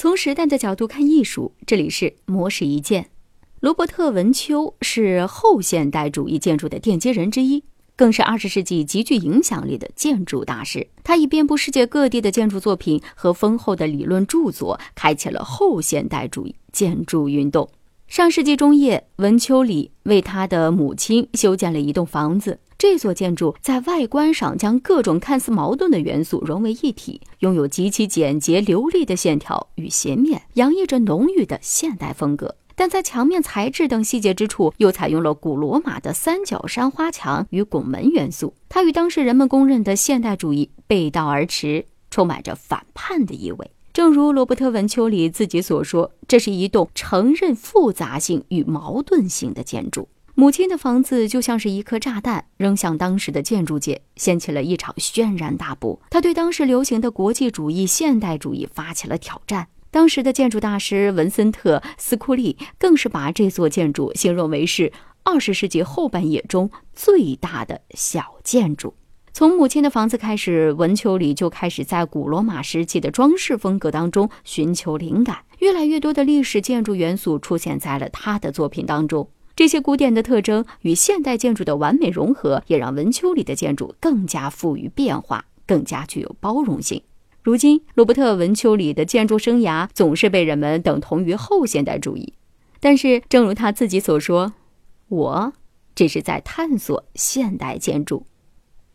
从时代的角度看艺术，这里是模式一见。罗伯特·文丘是后现代主义建筑的奠基人之一，更是二十世纪极具影响力的建筑大师。他以遍布世界各地的建筑作品和丰厚的理论著作，开启了后现代主义建筑运动。上世纪中叶，文丘里为他的母亲修建了一栋房子。这座建筑在外观上将各种看似矛盾的元素融为一体，拥有极其简洁流利的线条与斜面，洋溢着浓郁的现代风格。但在墙面材质等细节之处，又采用了古罗马的三角山花墙与拱门元素。它与当时人们公认的现代主义背道而驰，充满着反叛的意味。正如罗伯特·文丘里自己所说，这是一栋承认复杂性与矛盾性的建筑。母亲的房子就像是一颗炸弹，扔向当时的建筑界，掀起了一场轩然大波。他对当时流行的国际主义、现代主义发起了挑战。当时的建筑大师文森特·斯库利更是把这座建筑形容为是二十世纪后半叶中最大的小建筑。从母亲的房子开始，文丘里就开始在古罗马时期的装饰风格当中寻求灵感。越来越多的历史建筑元素出现在了他的作品当中。这些古典的特征与现代建筑的完美融合，也让文丘里的建筑更加富于变化，更加具有包容性。如今，罗伯特·文丘里的建筑生涯总是被人们等同于后现代主义，但是，正如他自己所说：“我只是在探索现代建筑。”